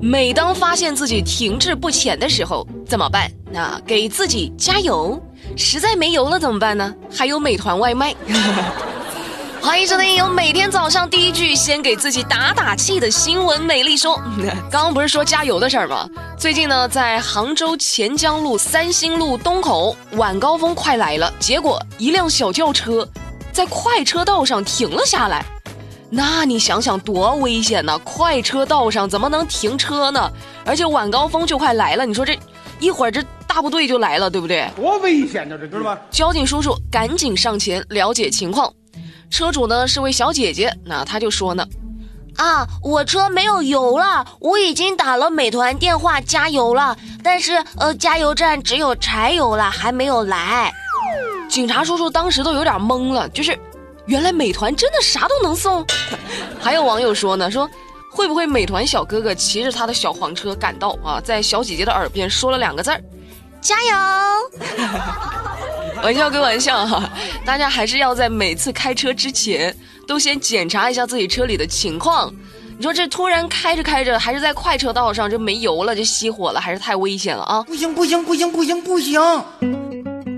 每当发现自己停滞不前的时候，怎么办？那给自己加油。实在没油了怎么办呢？还有美团外卖。欢迎收听由每天早上第一句先给自己打打气的新闻美丽说。刚刚不是说加油的事儿吗？最近呢，在杭州钱江路三星路东口晚高峰快来了，结果一辆小轿车在快车道上停了下来。那你想想多危险呐！快车道上怎么能停车呢？而且晚高峰就快来了，你说这一会儿这大部队就来了，对不对？多危险呢，这知道吧？交警叔叔赶紧上前了解情况。车主呢是位小姐姐，那她就说呢：“啊，我车没有油了，我已经打了美团电话加油了，但是呃，加油站只有柴油了，还没有来。”警察叔叔当时都有点懵了，就是。原来美团真的啥都能送，还有网友说呢，说会不会美团小哥哥骑着他的小黄车赶到啊，在小姐姐的耳边说了两个字儿，加油。玩笑归玩笑哈，大家还是要在每次开车之前都先检查一下自己车里的情况。你说这突然开着开着，还是在快车道上，这没油了就熄火了，还是太危险了啊！不行不行不行不行不行，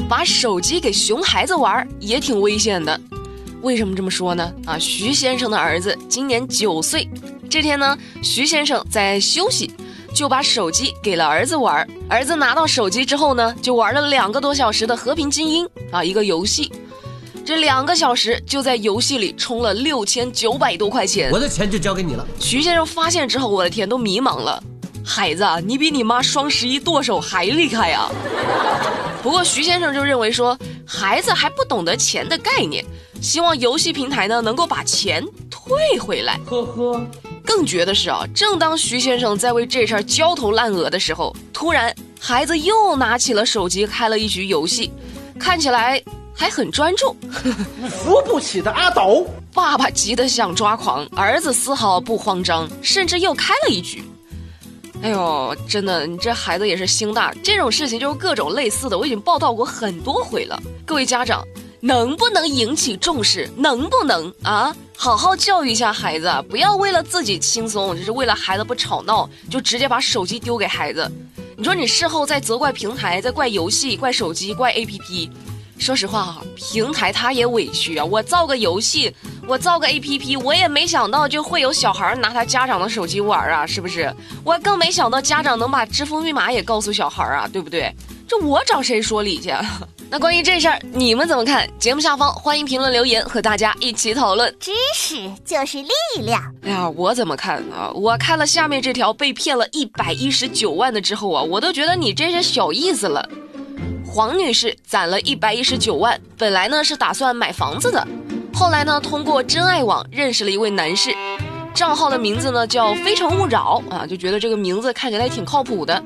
把手机给熊孩子玩也挺危险的。为什么这么说呢？啊，徐先生的儿子今年九岁，这天呢，徐先生在休息，就把手机给了儿子玩。儿子拿到手机之后呢，就玩了两个多小时的《和平精英》啊，一个游戏。这两个小时就在游戏里充了六千九百多块钱，我的钱就交给你了。徐先生发现之后，我的天，都迷茫了。孩子，你比你妈双十一剁手还厉害呀！不过徐先生就认为说，孩子还不懂得钱的概念。希望游戏平台呢能够把钱退回来。呵呵，更绝的是啊，正当徐先生在为这事儿焦头烂额的时候，突然孩子又拿起了手机开了一局游戏，看起来还很专注。扶不起的阿斗，爸爸急得想抓狂，儿子丝毫不慌张，甚至又开了一局。哎呦，真的，你这孩子也是心大。这种事情就是各种类似的，我已经报道过很多回了。各位家长。能不能引起重视？能不能啊？好好教育一下孩子，不要为了自己轻松，就是为了孩子不吵闹，就直接把手机丢给孩子。你说你事后再责怪平台，再怪游戏，怪手机，怪 APP。说实话哈，平台他也委屈啊。我造个游戏，我造个 APP，我也没想到就会有小孩拿他家长的手机玩啊，是不是？我更没想到家长能把支付密码也告诉小孩啊，对不对？这我找谁说理去？那关于这事儿，你们怎么看？节目下方欢迎评论留言，和大家一起讨论。知识就是力量。哎呀，我怎么看啊？我看了下面这条被骗了一百一十九万的之后啊，我都觉得你这是小意思了。黄女士攒了一百一十九万，本来呢是打算买房子的，后来呢通过真爱网认识了一位男士，账号的名字呢叫非诚勿扰啊，就觉得这个名字看起来挺靠谱的。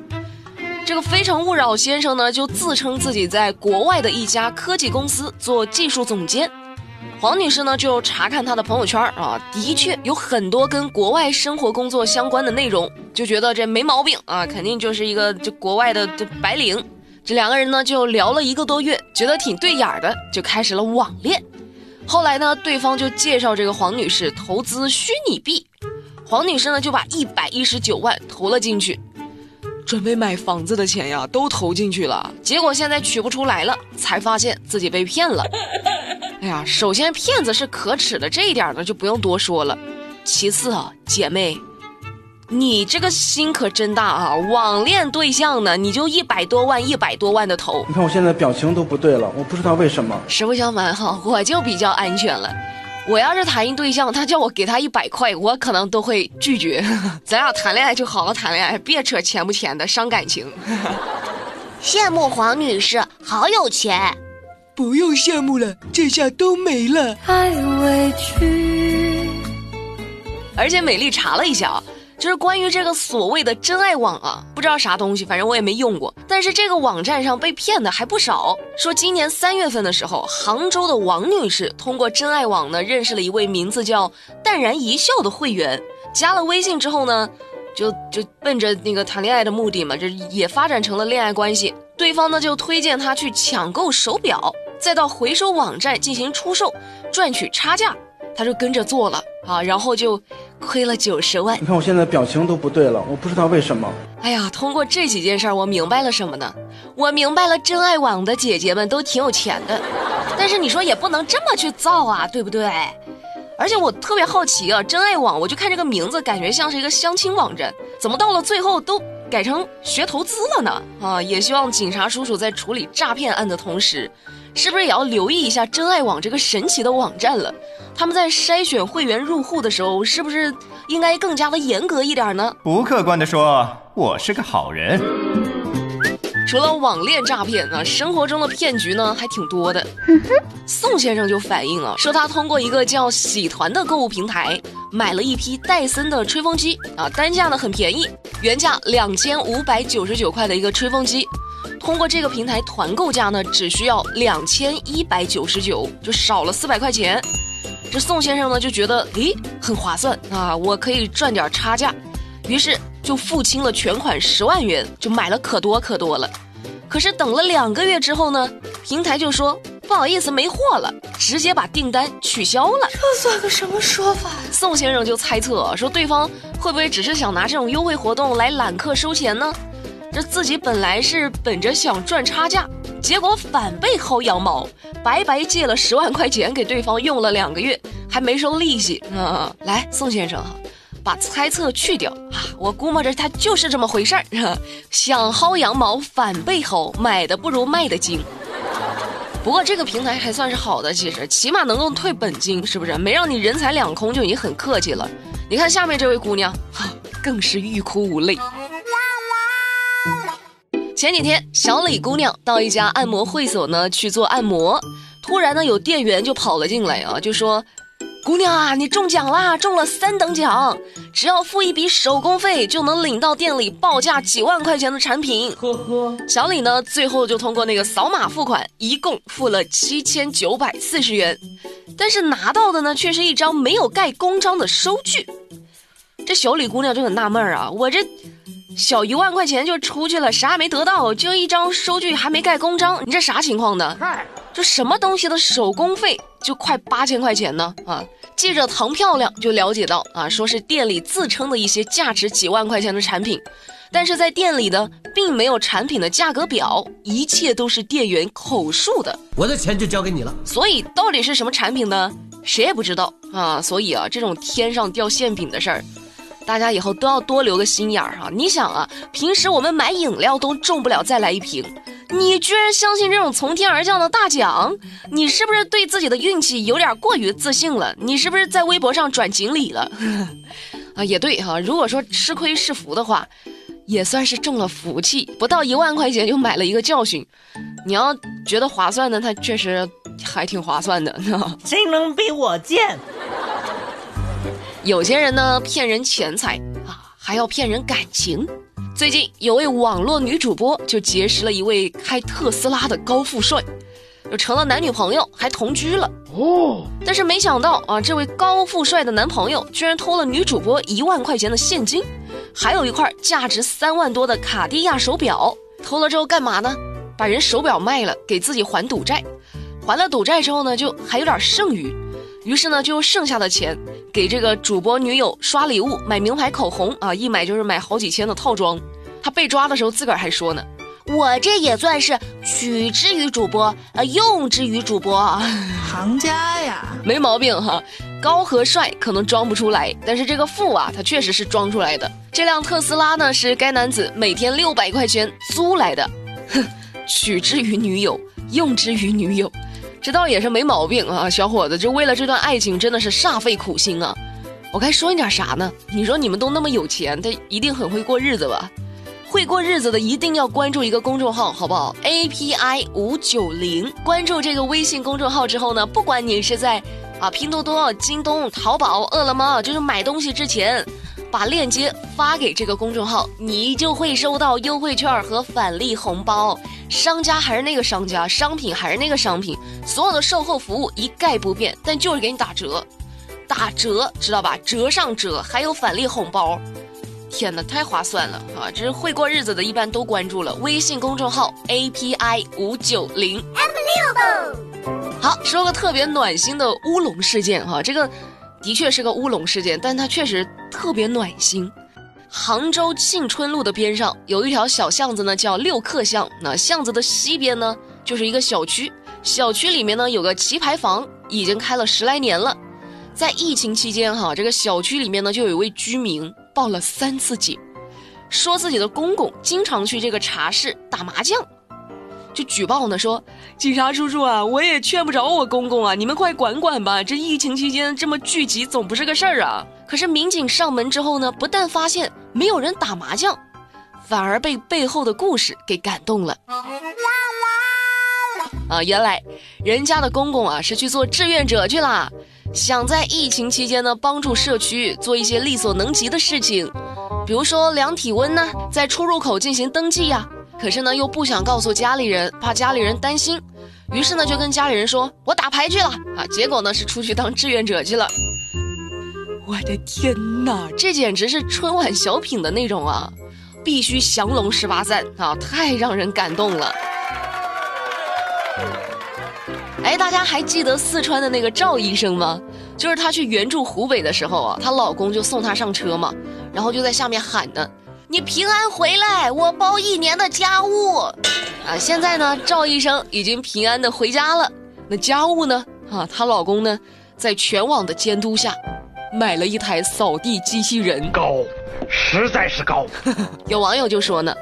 这个非诚勿扰先生呢，就自称自己在国外的一家科技公司做技术总监。黄女士呢，就查看他的朋友圈啊，的确有很多跟国外生活工作相关的内容，就觉得这没毛病啊，肯定就是一个这国外的这白领。这两个人呢，就聊了一个多月，觉得挺对眼的，就开始了网恋。后来呢，对方就介绍这个黄女士投资虚拟币，黄女士呢就把一百一十九万投了进去。准备买房子的钱呀，都投进去了，结果现在取不出来了，才发现自己被骗了。哎呀，首先骗子是可耻的，这一点呢就不用多说了。其次啊，姐妹，你这个心可真大啊！网恋对象呢，你就一百多万、一百多万的投。你看我现在表情都不对了，我不知道为什么。实不相瞒哈，我就比较安全了。我要是谈一对象，他叫我给他一百块，我可能都会拒绝。咱俩谈恋爱就好好谈恋爱，别扯钱不钱的，伤感情。羡慕黄女士，好有钱。不用羡慕了，这下都没了。太委屈。而且美丽查了一下啊。就是关于这个所谓的真爱网啊，不知道啥东西，反正我也没用过。但是这个网站上被骗的还不少。说今年三月份的时候，杭州的王女士通过真爱网呢，认识了一位名字叫淡然一笑的会员，加了微信之后呢，就就奔着那个谈恋爱的目的嘛，这也发展成了恋爱关系。对方呢就推荐她去抢购手表，再到回收网站进行出售，赚取差价。她就跟着做了啊，然后就亏了九十万。你看我现在表情都不对了，我不知道为什么。哎呀，通过这几件事儿，我明白了什么呢？我明白了，真爱网的姐姐们都挺有钱的，但是你说也不能这么去造啊，对不对？而且我特别好奇啊，真爱网，我就看这个名字，感觉像是一个相亲网站，怎么到了最后都改成学投资了呢？啊，也希望警察叔叔在处理诈骗案的同时。是不是也要留意一下真爱网这个神奇的网站了？他们在筛选会员入户的时候，是不是应该更加的严格一点呢？不客观的说，我是个好人。除了网恋诈骗啊，生活中的骗局呢还挺多的。宋先生就反映了，说他通过一个叫喜团的购物平台买了一批戴森的吹风机啊，单价呢很便宜，原价两千五百九十九块的一个吹风机。通过这个平台团购价呢，只需要两千一百九十九，就少了四百块钱。这宋先生呢就觉得，诶，很划算啊，我可以赚点差价，于是就付清了全款十万元，就买了可多可多了。可是等了两个月之后呢，平台就说不好意思，没货了，直接把订单取消了。这算个什么说法？宋先生就猜测说，对方会不会只是想拿这种优惠活动来揽客收钱呢？这自己本来是本着想赚差价，结果反被薅羊毛，白白借了十万块钱给对方用了两个月，还没收利息。嗯，来，宋先生哈，把猜测去掉啊，我估摸着他就是这么回事儿，想薅羊毛反被薅，买的不如卖的精。不过这个平台还算是好的，其实起码能够退本金，是不是？没让你人财两空就已经很客气了。你看下面这位姑娘，哈，更是欲哭无泪。前几天，小李姑娘到一家按摩会所呢去做按摩，突然呢有店员就跑了进来啊，就说：“姑娘啊，你中奖啦，中了三等奖，只要付一笔手工费就能领到店里报价几万块钱的产品。”呵呵，小李呢最后就通过那个扫码付款，一共付了七千九百四十元，但是拿到的呢却是一张没有盖公章的收据。这小李姑娘就很纳闷啊，我这。小一万块钱就出去了，啥也没得到，就一张收据还没盖公章，你这啥情况呢？这什么东西的手工费就快八千块钱呢？啊！记者唐漂亮就了解到啊，说是店里自称的一些价值几万块钱的产品，但是在店里呢，并没有产品的价格表，一切都是店员口述的。我的钱就交给你了。所以到底是什么产品呢？谁也不知道啊！所以啊，这种天上掉馅饼的事儿。大家以后都要多留个心眼儿哈！你想啊，平时我们买饮料都中不了再来一瓶，你居然相信这种从天而降的大奖？你是不是对自己的运气有点过于自信了？你是不是在微博上转锦鲤了？啊，也对哈。如果说吃亏是福的话，也算是中了福气，不到一万块钱就买了一个教训。你要觉得划算呢，它确实还挺划算的。谁能比我贱？有些人呢骗人钱财啊，还要骗人感情。最近有位网络女主播就结识了一位开特斯拉的高富帅，就成了男女朋友，还同居了。哦，但是没想到啊，这位高富帅的男朋友居然偷了女主播一万块钱的现金，还有一块价值三万多的卡地亚手表。偷了之后干嘛呢？把人手表卖了，给自己还赌债。还了赌债之后呢，就还有点剩余。于是呢，就用剩下的钱给这个主播女友刷礼物、买名牌口红啊，一买就是买好几千的套装。他被抓的时候，自个儿还说呢：“我这也算是取之于主播，呃，用之于主播。”行家呀，没毛病哈。高和帅可能装不出来，但是这个富啊，他确实是装出来的。这辆特斯拉呢，是该男子每天六百块钱租来的。哼，取之于女友，用之于女友。这倒也是没毛病啊，小伙子，就为了这段爱情，真的是煞费苦心啊！我该说你点啥呢？你说你们都那么有钱，他一定很会过日子吧？会过日子的一定要关注一个公众号，好不好？A P I 五九零，关注这个微信公众号之后呢，不管你是在啊拼多多、京东、淘宝、饿了么，就是买东西之前。把链接发给这个公众号，你就会收到优惠券和返利红包。商家还是那个商家，商品还是那个商品，所有的售后服务一概不变，但就是给你打折，打折知道吧？折上折，还有返利红包。天哪，太划算了啊！这是会过日子的，一般都关注了微信公众号 A P I 五九零。好，说个特别暖心的乌龙事件哈，这个。的确是个乌龙事件，但它确实特别暖心。杭州庆春路的边上有一条小巷子呢，叫六客巷。那巷子的西边呢，就是一个小区，小区里面呢有个棋牌房，已经开了十来年了。在疫情期间，哈，这个小区里面呢就有一位居民报了三次警，说自己的公公经常去这个茶室打麻将。就举报呢，说警察叔叔啊，我也劝不着我公公啊，你们快管管吧！这疫情期间这么聚集，总不是个事儿啊。可是民警上门之后呢，不但发现没有人打麻将，反而被背后的故事给感动了。啊，原来人家的公公啊是去做志愿者去了，想在疫情期间呢帮助社区做一些力所能及的事情，比如说量体温呢，在出入口进行登记呀。可是呢，又不想告诉家里人，怕家里人担心，于是呢，就跟家里人说：“我打牌去了啊！”结果呢，是出去当志愿者去了。我的天哪，这简直是春晚小品的那种啊！必须降龙十八赞啊，太让人感动了。哎，大家还记得四川的那个赵医生吗？就是她去援助湖北的时候啊，她老公就送她上车嘛，然后就在下面喊呢。你平安回来，我包一年的家务啊！现在呢，赵医生已经平安的回家了。那家务呢？啊，她老公呢，在全网的监督下，买了一台扫地机器人，高，实在是高。有网友就说呢。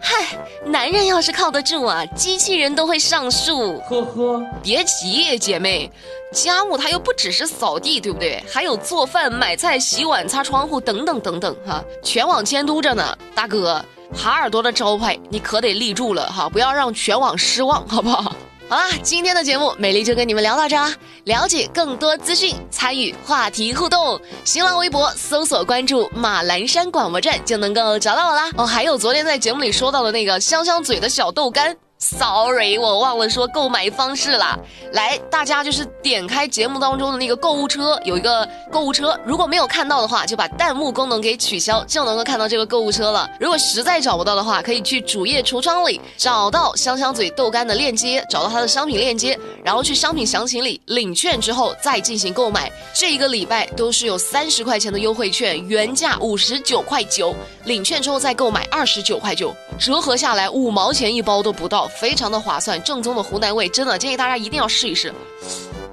嗨，男人要是靠得住啊，机器人都会上树。呵呵，别急，姐妹，家务它又不只是扫地，对不对？还有做饭、买菜、洗碗、擦窗户等等等等哈，全网监督着呢。大哥，耙耳朵的招牌你可得立住了哈，不要让全网失望，好不好？好啦，今天的节目美丽就跟你们聊到这。了解更多资讯，参与话题互动，新浪微博搜索关注马栏山广播站就能够找到我啦。哦，还有昨天在节目里说到的那个香香嘴的小豆干。Sorry，我忘了说购买方式了。来，大家就是点开节目当中的那个购物车，有一个购物车，如果没有看到的话，就把弹幕功能给取消，就能够看到这个购物车了。如果实在找不到的话，可以去主页橱窗里找到香香嘴豆干的链接，找到它的商品链接，然后去商品详情里领券之后再进行购买。这一个礼拜都是有三十块钱的优惠券，原价五十九块九，领券之后再购买二十九块九，折合下来五毛钱一包都不到。非常的划算，正宗的湖南味，真的建议大家一定要试一试。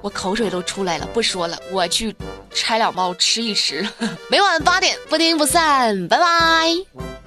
我口水都出来了，不说了，我去拆两包吃一吃。每晚八点不听不散，拜拜。